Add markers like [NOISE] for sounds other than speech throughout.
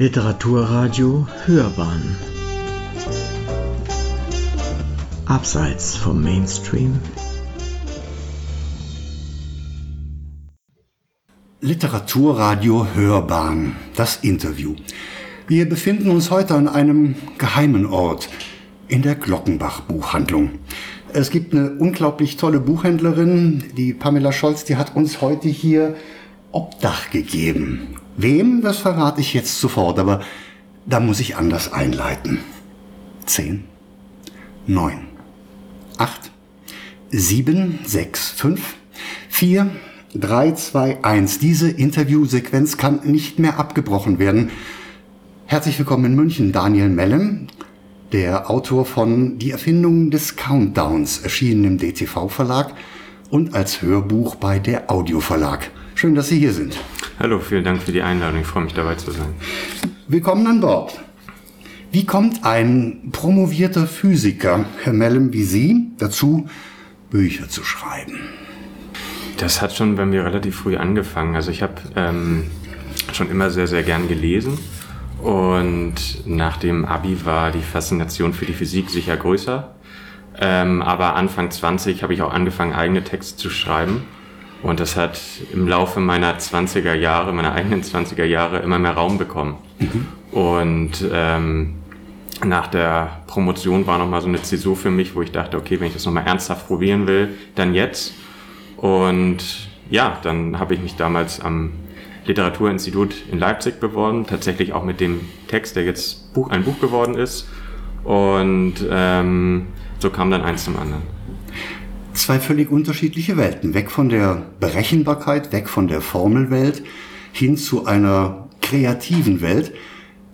Literaturradio Hörbahn Abseits vom Mainstream Literaturradio Hörbahn, das Interview. Wir befinden uns heute an einem geheimen Ort, in der Glockenbach Buchhandlung. Es gibt eine unglaublich tolle Buchhändlerin, die Pamela Scholz, die hat uns heute hier Obdach gegeben. Wem, das verrate ich jetzt sofort, aber da muss ich anders einleiten. Zehn, neun, acht, sieben, sechs, fünf, vier, drei, zwei, eins. Diese Interviewsequenz kann nicht mehr abgebrochen werden. Herzlich willkommen in München, Daniel Mellem, der Autor von Die Erfindung des Countdowns, erschienen im DTV-Verlag und als Hörbuch bei der Audio Verlag. Schön, dass Sie hier sind. Hallo, vielen Dank für die Einladung. Ich freue mich dabei zu sein. Willkommen an Bord. Wie kommt ein promovierter Physiker, Herr Mellem, wie Sie, dazu, Bücher zu schreiben? Das hat schon bei mir relativ früh angefangen. Also ich habe ähm, schon immer sehr, sehr gern gelesen. Und nach dem Abi war die Faszination für die Physik sicher größer. Ähm, aber Anfang 20 habe ich auch angefangen, eigene Texte zu schreiben. Und das hat im Laufe meiner 20er Jahre, meiner eigenen 20er Jahre immer mehr Raum bekommen. Mhm. Und ähm, nach der Promotion war nochmal so eine Zäsur für mich, wo ich dachte, okay, wenn ich das nochmal ernsthaft probieren will, dann jetzt. Und ja, dann habe ich mich damals am Literaturinstitut in Leipzig beworben, tatsächlich auch mit dem Text, der jetzt Buch, ein Buch geworden ist. Und ähm, so kam dann eins zum anderen. Zwei völlig unterschiedliche Welten. Weg von der Berechenbarkeit, weg von der Formelwelt hin zu einer kreativen Welt.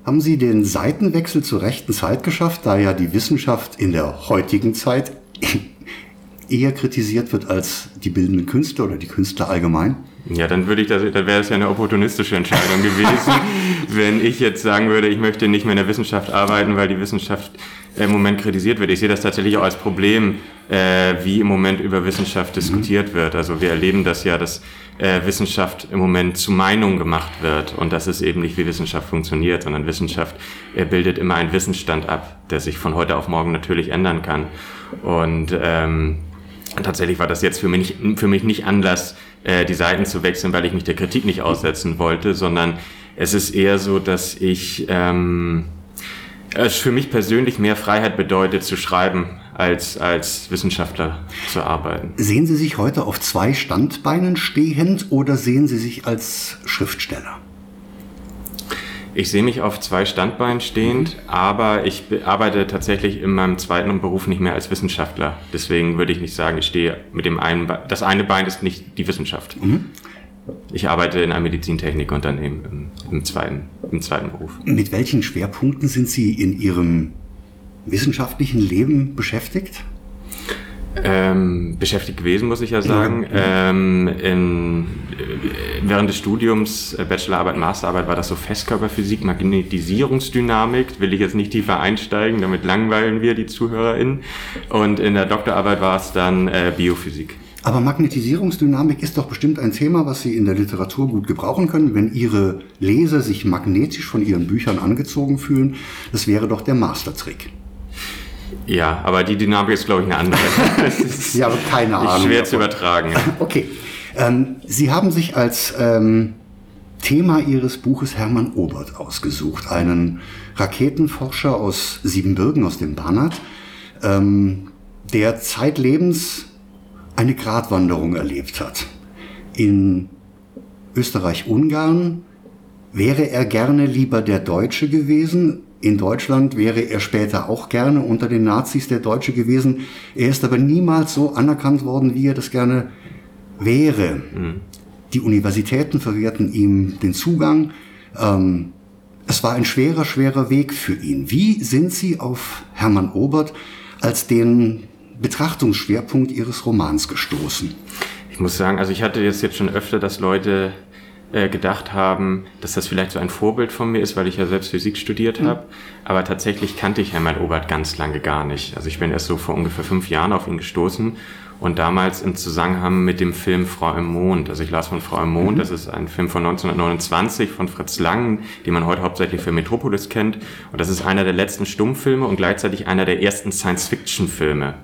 Haben Sie den Seitenwechsel zur rechten Zeit geschafft, da ja die Wissenschaft in der heutigen Zeit [LAUGHS] eher kritisiert wird als die bildenden Künstler oder die Künstler allgemein? Ja, dann würde ich das, dann wäre es ja eine opportunistische Entscheidung gewesen, [LAUGHS] wenn ich jetzt sagen würde, ich möchte nicht mehr in der Wissenschaft arbeiten, weil die Wissenschaft im Moment kritisiert wird. Ich sehe das tatsächlich auch als Problem, äh, wie im Moment über Wissenschaft diskutiert mhm. wird. Also wir erleben das ja, dass äh, Wissenschaft im Moment zu Meinung gemacht wird und das ist eben nicht, wie Wissenschaft funktioniert, sondern Wissenschaft äh, bildet immer einen Wissensstand ab, der sich von heute auf morgen natürlich ändern kann. Und ähm, tatsächlich war das jetzt für mich, für mich nicht Anlass, äh, die Seiten zu wechseln, weil ich mich der Kritik nicht aussetzen wollte, sondern es ist eher so, dass ich ähm, es für mich persönlich mehr Freiheit bedeutet zu schreiben, als als Wissenschaftler zu arbeiten. Sehen Sie sich heute auf zwei Standbeinen stehend oder sehen Sie sich als Schriftsteller? Ich sehe mich auf zwei Standbeinen stehend, mhm. aber ich arbeite tatsächlich in meinem zweiten Beruf nicht mehr als Wissenschaftler. Deswegen würde ich nicht sagen, ich stehe mit dem einen, Be das eine Bein ist nicht die Wissenschaft. Mhm. Ich arbeite in einem Medizintechnikunternehmen im, im, zweiten, im zweiten Beruf. Mit welchen Schwerpunkten sind Sie in Ihrem wissenschaftlichen Leben beschäftigt? Ähm, beschäftigt gewesen, muss ich ja sagen. Ähm, in, während des Studiums, äh, Bachelorarbeit, Masterarbeit, war das so Festkörperphysik, Magnetisierungsdynamik. Will ich jetzt nicht tiefer einsteigen, damit langweilen wir die ZuhörerInnen. Und in der Doktorarbeit war es dann äh, Biophysik. Aber Magnetisierungsdynamik ist doch bestimmt ein Thema, was Sie in der Literatur gut gebrauchen können, wenn Ihre Leser sich magnetisch von Ihren Büchern angezogen fühlen. Das wäre doch der Mastertrick. Ja, aber die Dynamik ist, glaube ich, eine andere. [LAUGHS] ja, aber keine Ahnung. Schwer davon. zu übertragen. [LAUGHS] Okay. Ähm, Sie haben sich als ähm, Thema Ihres Buches Hermann Obert ausgesucht, einen Raketenforscher aus Siebenbürgen, aus dem Banat, ähm, der zeitlebens eine Gratwanderung erlebt hat. In Österreich-Ungarn wäre er gerne lieber der Deutsche gewesen, in Deutschland wäre er später auch gerne unter den Nazis der Deutsche gewesen. Er ist aber niemals so anerkannt worden, wie er das gerne wäre. Mhm. Die Universitäten verwehrten ihm den Zugang. Ähm, es war ein schwerer, schwerer Weg für ihn. Wie sind Sie auf Hermann Obert als den Betrachtungsschwerpunkt Ihres Romans gestoßen? Ich muss sagen, also ich hatte jetzt, jetzt schon öfter, dass Leute äh, gedacht haben, dass das vielleicht so ein Vorbild von mir ist, weil ich ja selbst Physik studiert mhm. habe. Aber tatsächlich kannte ich Hermann Obert ganz lange gar nicht. Also ich bin erst so vor ungefähr fünf Jahren auf ihn gestoßen und damals im Zusammenhang mit dem Film Frau im Mond. Also ich las von Frau im Mond, mhm. das ist ein Film von 1929 von Fritz Lang, den man heute hauptsächlich für Metropolis kennt. Und das ist einer der letzten Stummfilme und gleichzeitig einer der ersten Science-Fiction-Filme.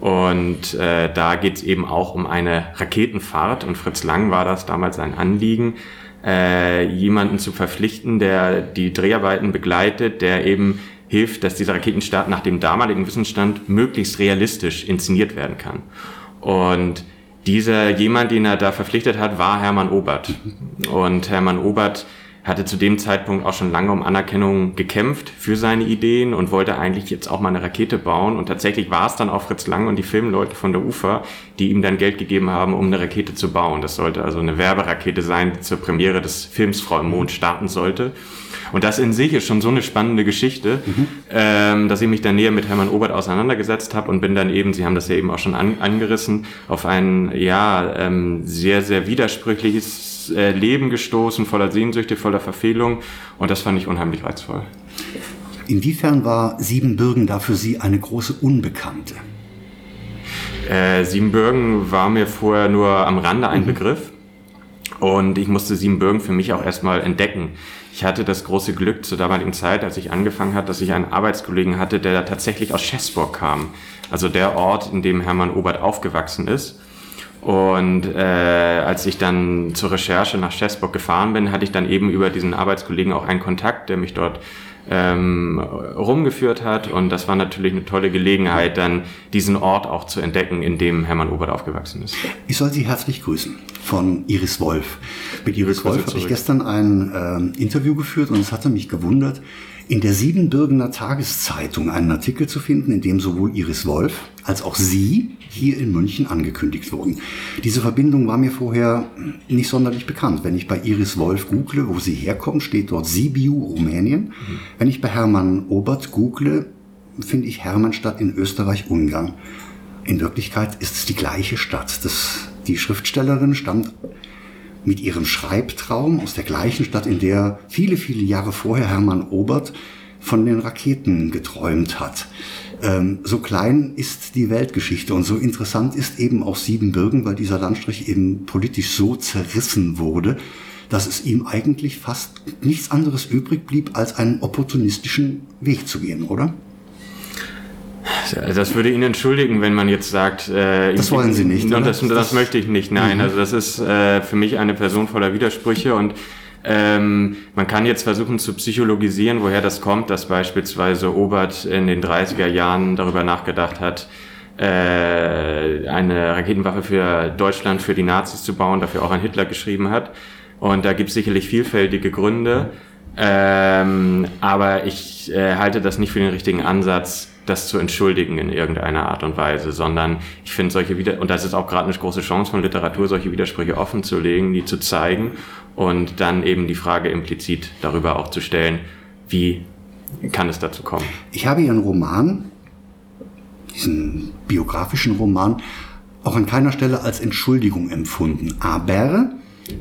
Und äh, da geht es eben auch um eine Raketenfahrt. Und Fritz Lang war das damals ein Anliegen, äh, jemanden zu verpflichten, der die Dreharbeiten begleitet, der eben hilft, dass dieser Raketenstart nach dem damaligen Wissensstand möglichst realistisch inszeniert werden kann. Und dieser jemand, den er da verpflichtet hat, war Hermann Obert. Und Hermann Obert hatte zu dem Zeitpunkt auch schon lange um Anerkennung gekämpft für seine Ideen und wollte eigentlich jetzt auch mal eine Rakete bauen. Und tatsächlich war es dann auch Fritz Lang und die Filmleute von der UFA, die ihm dann Geld gegeben haben, um eine Rakete zu bauen. Das sollte also eine Werberakete sein, die zur Premiere des Films Frau im Mond starten sollte. Und das in sich ist schon so eine spannende Geschichte, mhm. ähm, dass ich mich dann näher mit Hermann Obert auseinandergesetzt habe und bin dann eben, Sie haben das ja eben auch schon an, angerissen, auf ein ja ähm, sehr, sehr widersprüchliches äh, Leben gestoßen, voller Sehnsüchte, voller Verfehlung. Und das fand ich unheimlich reizvoll. Inwiefern war Siebenbürgen da für Sie eine große Unbekannte? Äh, Siebenbürgen war mir vorher nur am Rande ein mhm. Begriff. Und ich musste Siebenbürgen für mich auch erstmal entdecken. Ich hatte das große Glück zur damaligen Zeit, als ich angefangen hat, dass ich einen Arbeitskollegen hatte, der tatsächlich aus Schäßburg kam. Also der Ort, in dem Hermann Obert aufgewachsen ist. Und äh, als ich dann zur Recherche nach Schäßburg gefahren bin, hatte ich dann eben über diesen Arbeitskollegen auch einen Kontakt, der mich dort ähm, rumgeführt hat. Und das war natürlich eine tolle Gelegenheit, dann diesen Ort auch zu entdecken, in dem Hermann Obert aufgewachsen ist. Ich soll Sie herzlich grüßen von Iris Wolf. Mit Iris Wolf habe ich gestern ein äh, Interview geführt und es hatte mich gewundert, in der Siebenbürgener Tageszeitung einen Artikel zu finden, in dem sowohl Iris Wolf als auch Sie hier in München angekündigt wurden. Diese Verbindung war mir vorher nicht sonderlich bekannt. Wenn ich bei Iris Wolf google, wo sie herkommt, steht dort Sibiu, Rumänien. Mhm. Wenn ich bei Hermann Obert google, finde ich Hermannstadt in Österreich-Ungarn. In Wirklichkeit ist es die gleiche Stadt. Das, die Schriftstellerin stammt mit ihrem Schreibtraum aus der gleichen Stadt, in der viele, viele Jahre vorher Hermann Obert von den Raketen geträumt hat. Ähm, so klein ist die Weltgeschichte und so interessant ist eben auch Siebenbürgen, weil dieser Landstrich eben politisch so zerrissen wurde, dass es ihm eigentlich fast nichts anderes übrig blieb, als einen opportunistischen Weg zu gehen, oder? Das würde Ihnen entschuldigen, wenn man jetzt sagt, äh, das wollen Sie nicht. Oder? Das, das, das möchte ich nicht. Nein, mhm. also das ist äh, für mich eine Person voller Widersprüche und ähm, man kann jetzt versuchen zu psychologisieren, woher das kommt, dass beispielsweise Obert in den 30er Jahren darüber nachgedacht hat, äh, eine Raketenwaffe für Deutschland, für die Nazis zu bauen, dafür auch an Hitler geschrieben hat. Und da gibt es sicherlich vielfältige Gründe. Ähm, aber ich äh, halte das nicht für den richtigen Ansatz, das zu entschuldigen in irgendeiner Art und Weise, sondern ich finde solche wieder und das ist auch gerade eine große Chance von Literatur, solche Widersprüche offen zu legen, die zu zeigen und dann eben die Frage implizit darüber auch zu stellen, wie kann es dazu kommen? Ich habe Ihren Roman, diesen biografischen Roman, auch an keiner Stelle als Entschuldigung empfunden. Aber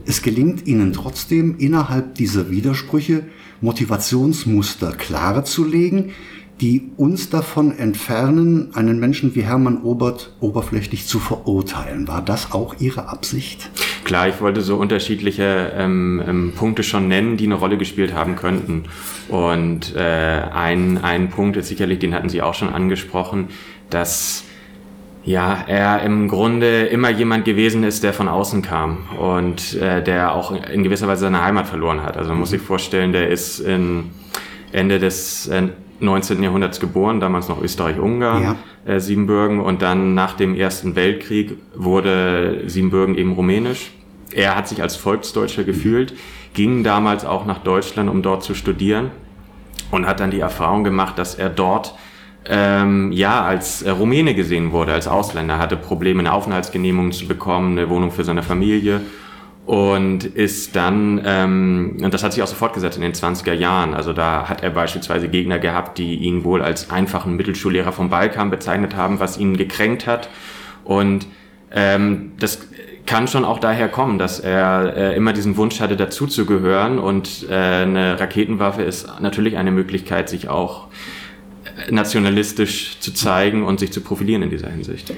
es gelingt Ihnen trotzdem innerhalb dieser Widersprüche Motivationsmuster klarer zu legen, die uns davon entfernen, einen Menschen wie Hermann Obert oberflächlich zu verurteilen. War das auch Ihre Absicht? Klar, ich wollte so unterschiedliche ähm, ähm, Punkte schon nennen, die eine Rolle gespielt haben könnten. Und äh, ein, ein Punkt ist sicherlich, den hatten Sie auch schon angesprochen, dass ja, er im Grunde immer jemand gewesen ist, der von außen kam und äh, der auch in gewisser Weise seine Heimat verloren hat. Also man muss sich vorstellen, der ist in Ende des äh, 19. Jahrhunderts geboren, damals noch Österreich-Ungarn, ja. äh, Siebenbürgen. Und dann nach dem Ersten Weltkrieg wurde Siebenbürgen eben rumänisch. Er hat sich als Volksdeutscher gefühlt, ging damals auch nach Deutschland, um dort zu studieren und hat dann die Erfahrung gemacht, dass er dort ähm, ja als äh, Rumäne gesehen wurde, als Ausländer, hatte Probleme, eine Aufenthaltsgenehmigung zu bekommen, eine Wohnung für seine Familie und ist dann, ähm, und das hat sich auch so fortgesetzt in den 20er Jahren, also da hat er beispielsweise Gegner gehabt, die ihn wohl als einfachen Mittelschullehrer vom Balkan bezeichnet haben, was ihn gekränkt hat. Und ähm, das kann schon auch daher kommen, dass er äh, immer diesen Wunsch hatte, dazuzugehören. Und äh, eine Raketenwaffe ist natürlich eine Möglichkeit, sich auch nationalistisch zu zeigen und sich zu profilieren in dieser Hinsicht.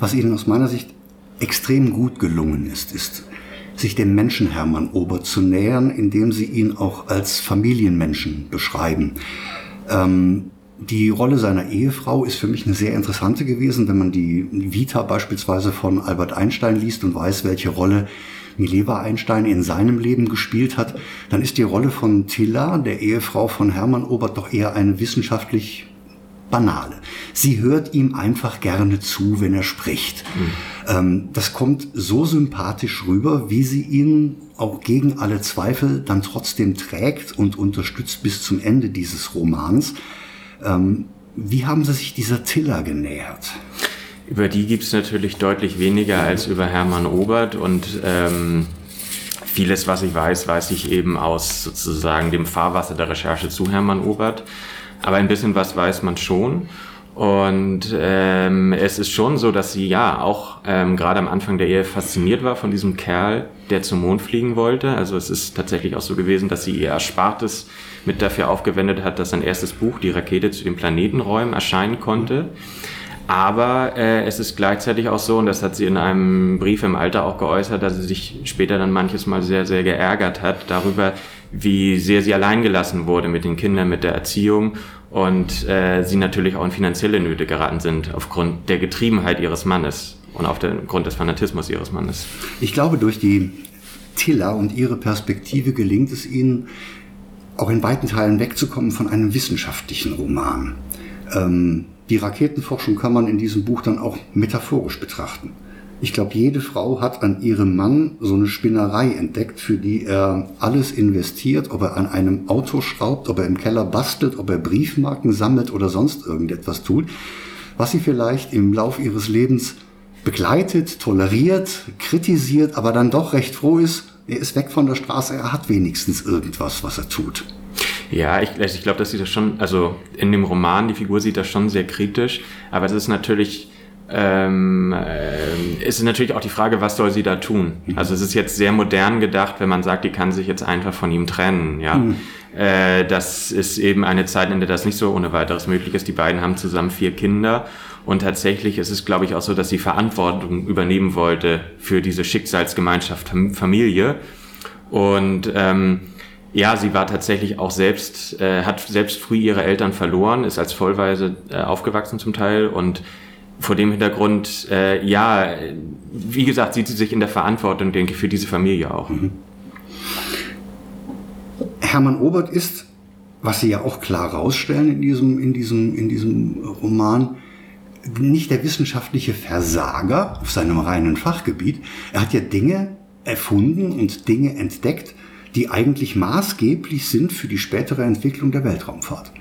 Was Ihnen aus meiner Sicht extrem gut gelungen ist, ist, sich dem Menschen Hermann Ober zu nähern, indem Sie ihn auch als Familienmenschen beschreiben. Ähm, die Rolle seiner Ehefrau ist für mich eine sehr interessante gewesen, wenn man die Vita beispielsweise von Albert Einstein liest und weiß, welche Rolle Mileva Einstein in seinem Leben gespielt hat, dann ist die Rolle von Tilla, der Ehefrau von Hermann Obert, doch eher eine wissenschaftlich banale. Sie hört ihm einfach gerne zu, wenn er spricht. Mhm. das kommt so sympathisch rüber, wie sie ihn auch gegen alle Zweifel dann trotzdem trägt und unterstützt bis zum Ende dieses Romans. Ähm, wie haben Sie sich dieser Tiller genähert? Über die gibt es natürlich deutlich weniger als über Hermann Obert und ähm, vieles, was ich weiß, weiß ich eben aus sozusagen dem Fahrwasser der Recherche zu Hermann Obert. Aber ein bisschen was weiß man schon. Und ähm, es ist schon so, dass sie ja auch ähm, gerade am Anfang der Ehe fasziniert war von diesem Kerl, der zum Mond fliegen wollte. Also es ist tatsächlich auch so gewesen, dass sie ihr Erspartes mit dafür aufgewendet hat, dass sein erstes Buch, die Rakete zu den Planetenräumen, erscheinen konnte. Aber äh, es ist gleichzeitig auch so, und das hat sie in einem Brief im Alter auch geäußert, dass sie sich später dann manches Mal sehr, sehr geärgert hat darüber, wie sehr sie alleingelassen wurde mit den Kindern, mit der Erziehung und äh, sie natürlich auch in finanzielle Nöte geraten sind aufgrund der Getriebenheit ihres Mannes und aufgrund des Fanatismus ihres Mannes. Ich glaube, durch die Tiller und ihre Perspektive gelingt es ihnen, auch in weiten Teilen wegzukommen von einem wissenschaftlichen Roman. Ähm, die Raketenforschung kann man in diesem Buch dann auch metaphorisch betrachten. Ich glaube, jede Frau hat an ihrem Mann so eine Spinnerei entdeckt, für die er alles investiert, ob er an einem Auto schraubt, ob er im Keller bastelt, ob er Briefmarken sammelt oder sonst irgendetwas tut, was sie vielleicht im Lauf ihres Lebens begleitet, toleriert, kritisiert, aber dann doch recht froh ist, er ist weg von der Straße, er hat wenigstens irgendwas, was er tut. Ja, ich, also ich glaube, dass sie das schon, also in dem Roman, die Figur sieht das schon sehr kritisch, aber es ist natürlich ähm, äh, ist natürlich auch die Frage, was soll sie da tun? Mhm. Also es ist jetzt sehr modern gedacht, wenn man sagt, die kann sich jetzt einfach von ihm trennen. Ja, mhm. äh, das ist eben eine Zeit, in der das nicht so ohne weiteres möglich ist. Die beiden haben zusammen vier Kinder und tatsächlich ist es, glaube ich, auch so, dass sie Verantwortung übernehmen wollte für diese Schicksalsgemeinschaft Familie und ähm, ja, sie war tatsächlich auch selbst, äh, hat selbst früh ihre Eltern verloren, ist als Vollweise äh, aufgewachsen zum Teil und vor dem Hintergrund, äh, ja, wie gesagt, sieht sie sich in der Verantwortung, denke ich, für diese Familie auch. Mhm. Hermann Obert ist, was Sie ja auch klar rausstellen in diesem, in diesem, in diesem Roman, nicht der wissenschaftliche Versager auf seinem reinen Fachgebiet. Er hat ja Dinge erfunden und Dinge entdeckt, die eigentlich maßgeblich sind für die spätere Entwicklung der Weltraumfahrt.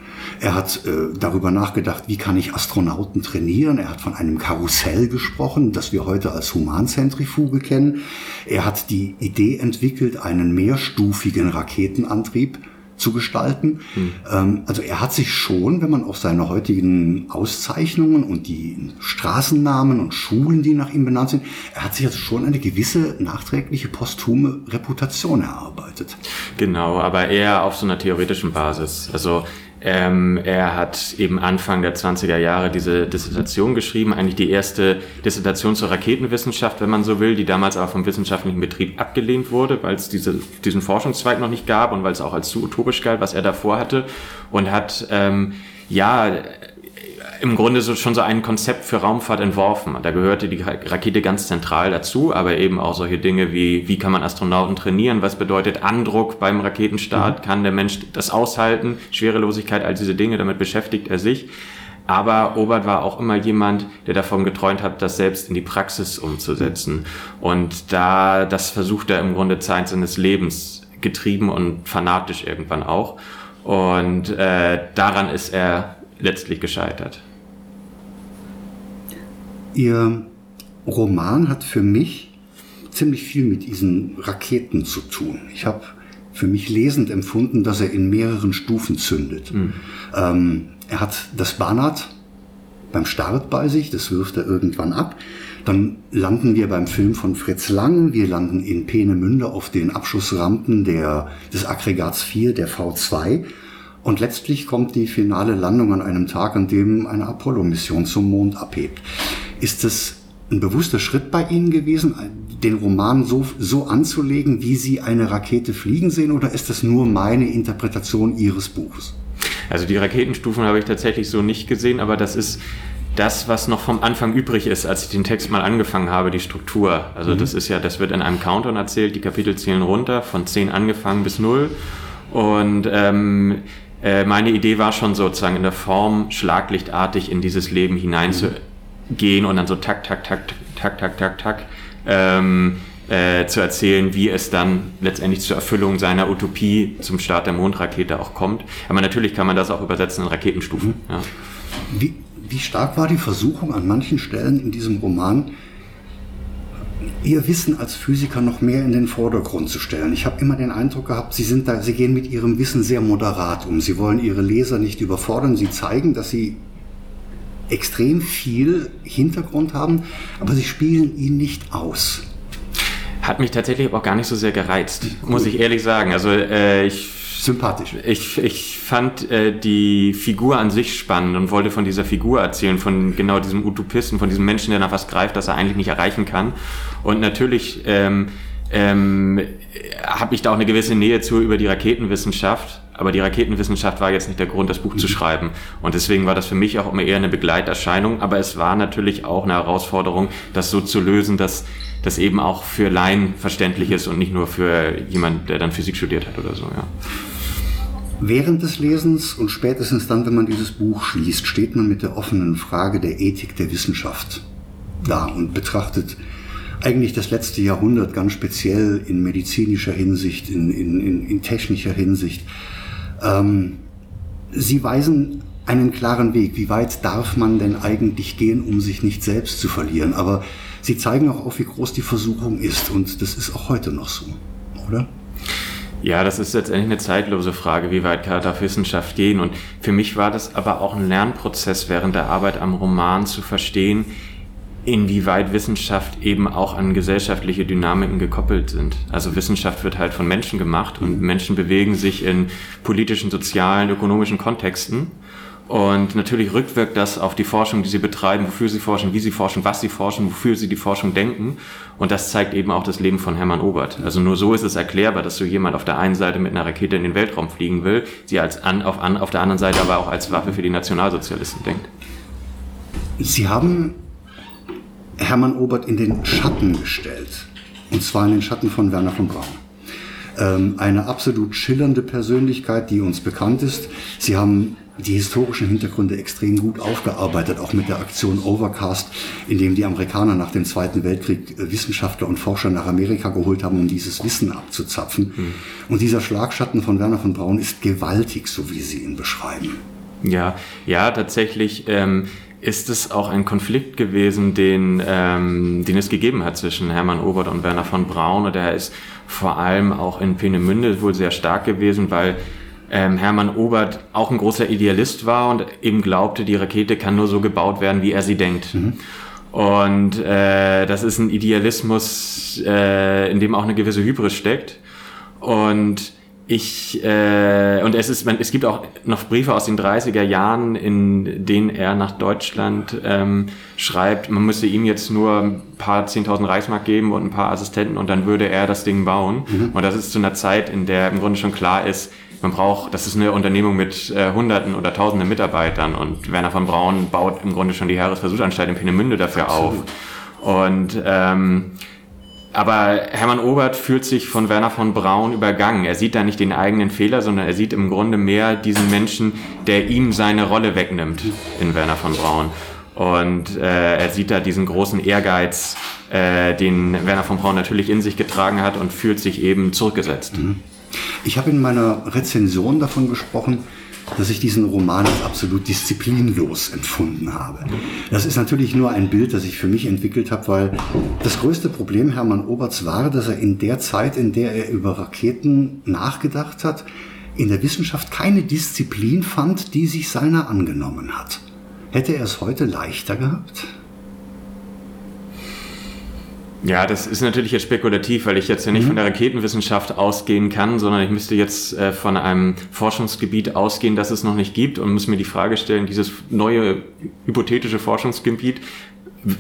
Er hat äh, darüber nachgedacht, wie kann ich Astronauten trainieren. Er hat von einem Karussell gesprochen, das wir heute als Humanzentrifuge kennen. Er hat die Idee entwickelt, einen mehrstufigen Raketenantrieb zu gestalten. Mhm. Also er hat sich schon, wenn man auf seine heutigen Auszeichnungen und die Straßennamen und Schulen, die nach ihm benannt sind, er hat sich also schon eine gewisse nachträgliche posthume Reputation erarbeitet. Genau, aber eher auf so einer theoretischen Basis. Also ähm, er hat eben Anfang der 20er Jahre diese Dissertation geschrieben, eigentlich die erste Dissertation zur Raketenwissenschaft, wenn man so will, die damals aber vom wissenschaftlichen Betrieb abgelehnt wurde, weil es diese, diesen Forschungszweig noch nicht gab und weil es auch als zu utopisch galt, was er davor hatte. Und hat ähm, ja im Grunde so, schon so ein Konzept für Raumfahrt entworfen. Da gehörte die Rakete ganz zentral dazu, aber eben auch solche Dinge wie, wie kann man Astronauten trainieren, was bedeutet Andruck beim Raketenstart, mhm. kann der Mensch das aushalten, Schwerelosigkeit, all diese Dinge, damit beschäftigt er sich. Aber Obert war auch immer jemand, der davon geträumt hat, das selbst in die Praxis umzusetzen. Und da, das versucht er im Grunde Zeit seines Lebens, getrieben und fanatisch irgendwann auch. Und äh, daran ist er letztlich gescheitert. Ihr Roman hat für mich ziemlich viel mit diesen Raketen zu tun. Ich habe für mich lesend empfunden, dass er in mehreren Stufen zündet. Mhm. Ähm, er hat das Banat beim Start bei sich, das wirft er irgendwann ab. Dann landen wir beim Film von Fritz Lang, wir landen in Peenemünde auf den Abschussrampen der, des Aggregats 4, der V2. Und letztlich kommt die finale Landung an einem Tag, an dem eine Apollo-Mission zum Mond abhebt. Ist es ein bewusster Schritt bei Ihnen gewesen, den Roman so, so anzulegen, wie Sie eine Rakete fliegen sehen, oder ist das nur meine Interpretation Ihres Buches? Also die Raketenstufen habe ich tatsächlich so nicht gesehen, aber das ist das, was noch vom Anfang übrig ist, als ich den Text mal angefangen habe, die Struktur. Also mhm. das ist ja, das wird in einem Countdown erzählt, die Kapitel zählen runter, von 10 angefangen bis 0. Und ähm, äh, meine Idee war schon sozusagen in der Form schlaglichtartig in dieses Leben hineinzugehen mhm. Und dann so tak, tak, tak, tak, tak, tak, tak, ähm, äh, zu erzählen, wie es dann letztendlich zur Erfüllung seiner Utopie zum Start der Mondrakete auch kommt. Aber natürlich kann man das auch übersetzen in Raketenstufen. Ja. Wie, wie stark war die Versuchung an manchen Stellen in diesem Roman, Ihr Wissen als Physiker noch mehr in den Vordergrund zu stellen. Ich habe immer den Eindruck gehabt, Sie sind da, Sie gehen mit Ihrem Wissen sehr moderat um. Sie wollen Ihre Leser nicht überfordern. Sie zeigen, dass Sie extrem viel Hintergrund haben, aber Sie spielen ihn nicht aus. Hat mich tatsächlich auch gar nicht so sehr gereizt, muss ich ehrlich sagen. Also äh, ich sympathisch. Ich, ich fand äh, die Figur an sich spannend und wollte von dieser Figur erzählen, von genau diesem Utopisten, von diesem Menschen, der nach was greift, das er eigentlich nicht erreichen kann. Und natürlich ähm, ähm, habe ich da auch eine gewisse Nähe zu über die Raketenwissenschaft. Aber die Raketenwissenschaft war jetzt nicht der Grund, das Buch mhm. zu schreiben. Und deswegen war das für mich auch immer eher eine Begleiterscheinung. Aber es war natürlich auch eine Herausforderung, das so zu lösen, dass das eben auch für Laien verständlich ist und nicht nur für jemand, der dann Physik studiert hat oder so. Ja. Während des Lesens und spätestens dann, wenn man dieses Buch schließt, steht man mit der offenen Frage der Ethik der Wissenschaft da und betrachtet eigentlich das letzte Jahrhundert ganz speziell in medizinischer Hinsicht, in, in, in, technischer Hinsicht. Ähm, Sie weisen einen klaren Weg. Wie weit darf man denn eigentlich gehen, um sich nicht selbst zu verlieren? Aber Sie zeigen auch auf, wie groß die Versuchung ist. Und das ist auch heute noch so, oder? Ja, das ist letztendlich eine zeitlose Frage, wie weit kann darf Wissenschaft gehen. Und für mich war das aber auch ein Lernprozess während der Arbeit am Roman zu verstehen, inwieweit Wissenschaft eben auch an gesellschaftliche Dynamiken gekoppelt sind. Also Wissenschaft wird halt von Menschen gemacht und mhm. Menschen bewegen sich in politischen, sozialen, ökonomischen Kontexten. Und natürlich rückwirkt das auf die Forschung, die sie betreiben, wofür sie forschen, wie sie forschen, was sie forschen, wofür sie die Forschung denken. Und das zeigt eben auch das Leben von Hermann Obert. Also nur so ist es erklärbar, dass so jemand auf der einen Seite mit einer Rakete in den Weltraum fliegen will, sie als an, auf, an, auf der anderen Seite aber auch als Waffe für die Nationalsozialisten denkt. Sie haben Hermann Obert in den Schatten gestellt. Und zwar in den Schatten von Werner von Braun. Ähm, eine absolut schillernde Persönlichkeit, die uns bekannt ist. Sie haben die historischen Hintergründe extrem gut aufgearbeitet, auch mit der Aktion Overcast, in dem die Amerikaner nach dem Zweiten Weltkrieg äh, Wissenschaftler und Forscher nach Amerika geholt haben, um dieses Wissen abzuzapfen. Und dieser Schlagschatten von Werner von Braun ist gewaltig, so wie Sie ihn beschreiben. Ja, ja, tatsächlich. Ähm ist es auch ein Konflikt gewesen, den, ähm, den es gegeben hat zwischen Hermann Obert und Werner von Braun. Und der ist vor allem auch in Peenemünde wohl sehr stark gewesen, weil ähm, Hermann Obert auch ein großer Idealist war und eben glaubte, die Rakete kann nur so gebaut werden, wie er sie denkt. Mhm. Und äh, das ist ein Idealismus, äh, in dem auch eine gewisse Hybris steckt. Und ich äh, und es ist man, es gibt auch noch Briefe aus den 30er Jahren, in denen er nach Deutschland ähm, schreibt, man müsse ihm jetzt nur ein paar 10.000 Reichsmark geben und ein paar Assistenten und dann würde er das Ding bauen. Mhm. Und das ist zu einer Zeit, in der im Grunde schon klar ist, man braucht, das ist eine Unternehmung mit äh, Hunderten oder Tausenden Mitarbeitern und Werner von Braun baut im Grunde schon die Heeresversuchsanstalt in Peenemünde dafür Absolut. auf. Und ähm, aber Hermann Obert fühlt sich von Werner von Braun übergangen. Er sieht da nicht den eigenen Fehler, sondern er sieht im Grunde mehr diesen Menschen, der ihm seine Rolle wegnimmt in Werner von Braun. Und äh, er sieht da diesen großen Ehrgeiz, äh, den Werner von Braun natürlich in sich getragen hat und fühlt sich eben zurückgesetzt. Mhm. Ich habe in meiner Rezension davon gesprochen, dass ich diesen Roman als absolut disziplinlos empfunden habe. Das ist natürlich nur ein Bild, das ich für mich entwickelt habe, weil das größte Problem Hermann Oberts war, dass er in der Zeit, in der er über Raketen nachgedacht hat, in der Wissenschaft keine Disziplin fand, die sich seiner angenommen hat. Hätte er es heute leichter gehabt? Ja, das ist natürlich jetzt spekulativ, weil ich jetzt ja nicht mhm. von der Raketenwissenschaft ausgehen kann, sondern ich müsste jetzt äh, von einem Forschungsgebiet ausgehen, das es noch nicht gibt und muss mir die Frage stellen, dieses neue hypothetische Forschungsgebiet,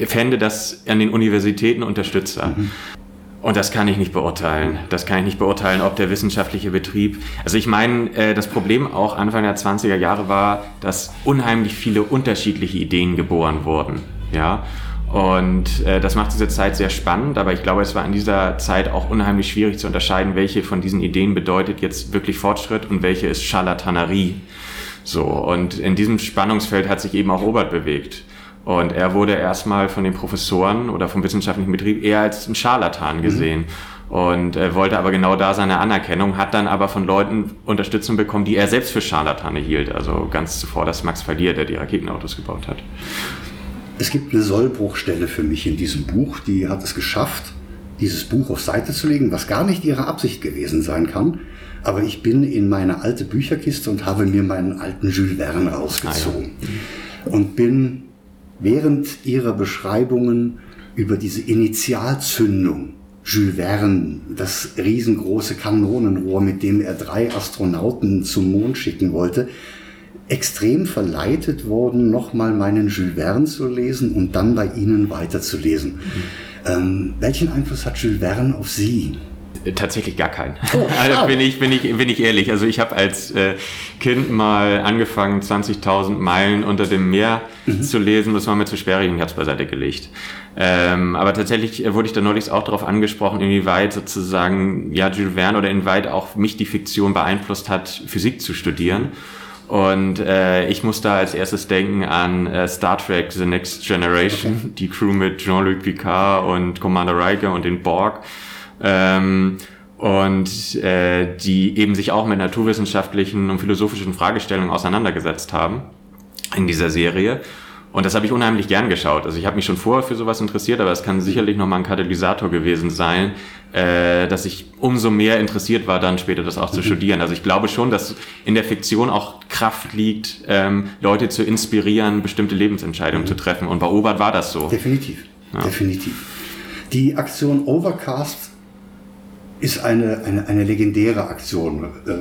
fände das an den Universitäten Unterstützer. Mhm. Und das kann ich nicht beurteilen. Das kann ich nicht beurteilen, ob der wissenschaftliche Betrieb. Also ich meine, äh, das Problem auch Anfang der 20er Jahre war, dass unheimlich viele unterschiedliche Ideen geboren wurden. Ja. Und äh, das macht diese Zeit sehr spannend, aber ich glaube, es war in dieser Zeit auch unheimlich schwierig zu unterscheiden, welche von diesen Ideen bedeutet jetzt wirklich Fortschritt und welche ist Charlatanerie. So, und in diesem Spannungsfeld hat sich eben auch Robert bewegt. Und er wurde erstmal von den Professoren oder vom wissenschaftlichen Betrieb eher als ein Scharlatan mhm. gesehen. Mhm. Und er wollte aber genau da seine Anerkennung, hat dann aber von Leuten Unterstützung bekommen, die er selbst für Scharlatane hielt. Also ganz zuvor, dass Max Verlier, der die Raketenautos gebaut hat. Es gibt eine Sollbruchstelle für mich in diesem Buch, die hat es geschafft, dieses Buch auf Seite zu legen, was gar nicht ihre Absicht gewesen sein kann. Aber ich bin in meine alte Bücherkiste und habe mir meinen alten Jules Verne rausgezogen. Ah, ja. Und bin während ihrer Beschreibungen über diese Initialzündung, Jules Verne, das riesengroße Kanonenrohr, mit dem er drei Astronauten zum Mond schicken wollte, extrem verleitet worden, nochmal meinen Jules Verne zu lesen und dann bei Ihnen weiterzulesen. Mhm. Ähm, welchen Einfluss hat Jules Verne auf Sie? Tatsächlich gar keinen. Oh, [LAUGHS] also bin ich, bin, ich, bin ich ehrlich. Also ich habe als äh, Kind mal angefangen, 20.000 Meilen unter dem Meer mhm. zu lesen. Das war mir zu und ich habe es beiseite gelegt. Ähm, aber tatsächlich wurde ich da neulich auch darauf angesprochen, inwieweit sozusagen ja Jules Verne oder inwieweit auch mich die Fiktion beeinflusst hat, Physik zu studieren. Und äh, ich muss da als erstes denken an äh, Star Trek The Next Generation, okay. die Crew mit Jean-Luc Picard und Commander Riker und den Borg. Ähm, und äh, die eben sich auch mit naturwissenschaftlichen und philosophischen Fragestellungen auseinandergesetzt haben in dieser Serie. Und das habe ich unheimlich gern geschaut. Also ich habe mich schon vorher für sowas interessiert, aber es kann sicherlich nochmal ein Katalysator gewesen sein, äh, dass ich umso mehr interessiert war, dann später das auch zu studieren. Also ich glaube schon, dass in der Fiktion auch Kraft liegt, ähm, Leute zu inspirieren, bestimmte Lebensentscheidungen mhm. zu treffen. Und bei Obert war das so. Definitiv, ja. definitiv. Die Aktion Overcast ist eine, eine, eine legendäre Aktion, äh,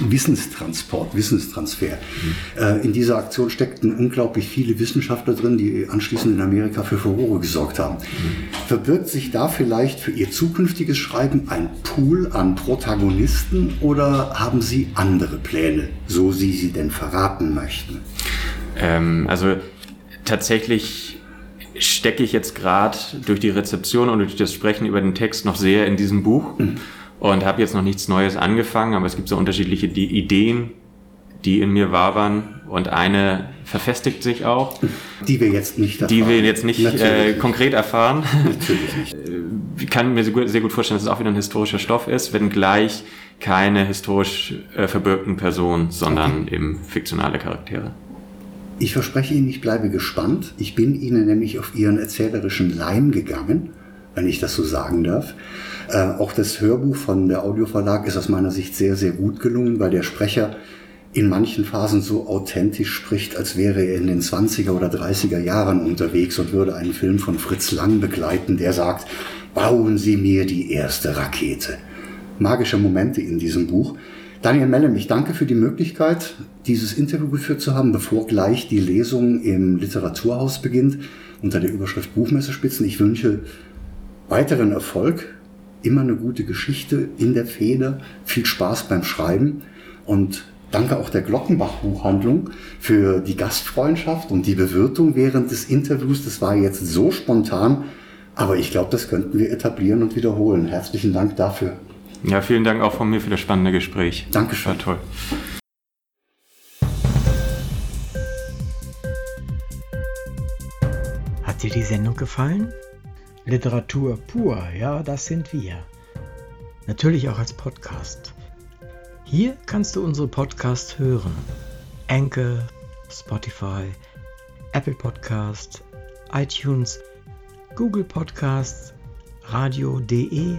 Wissenstransport, Wissenstransfer. Mhm. Äh, in dieser Aktion steckten unglaublich viele Wissenschaftler drin, die anschließend in Amerika für Furore gesorgt haben. Mhm. Verbirgt sich da vielleicht für Ihr zukünftiges Schreiben ein Pool an Protagonisten oder haben Sie andere Pläne, so Sie sie denn verraten möchten? Ähm, also tatsächlich stecke ich jetzt gerade durch die Rezeption und durch das Sprechen über den Text noch sehr in diesem Buch mhm. und habe jetzt noch nichts Neues angefangen, aber es gibt so unterschiedliche Ideen, die in mir wabern und eine verfestigt sich auch. Die wir jetzt nicht erfahren. Die wir jetzt nicht äh, konkret erfahren. Natürlich nicht. [LAUGHS] Ich kann mir sehr gut vorstellen, dass es auch wieder ein historischer Stoff ist, wenngleich keine historisch äh, verbürgten Personen, sondern okay. eben fiktionale Charaktere. Ich verspreche Ihnen, ich bleibe gespannt. Ich bin Ihnen nämlich auf Ihren erzählerischen Leim gegangen, wenn ich das so sagen darf. Äh, auch das Hörbuch von der Audioverlag ist aus meiner Sicht sehr, sehr gut gelungen, weil der Sprecher in manchen Phasen so authentisch spricht, als wäre er in den 20er oder 30er Jahren unterwegs und würde einen Film von Fritz Lang begleiten, der sagt, bauen Sie mir die erste Rakete. Magische Momente in diesem Buch. Daniel Mellem, ich danke für die Möglichkeit, dieses Interview geführt zu haben, bevor gleich die Lesung im Literaturhaus beginnt unter der Überschrift Buchmesserspitzen. Ich wünsche weiteren Erfolg, immer eine gute Geschichte in der Feder, viel Spaß beim Schreiben und danke auch der Glockenbach Buchhandlung für die Gastfreundschaft und die Bewirtung während des Interviews. Das war jetzt so spontan, aber ich glaube, das könnten wir etablieren und wiederholen. Herzlichen Dank dafür. Ja, vielen Dank auch von mir für das spannende Gespräch. Dankeschön. War toll. Hat dir die Sendung gefallen? Literatur pur, ja, das sind wir. Natürlich auch als Podcast. Hier kannst du unsere Podcasts hören. Anchor, Spotify, Apple Podcasts, iTunes, Google Podcasts, radio.de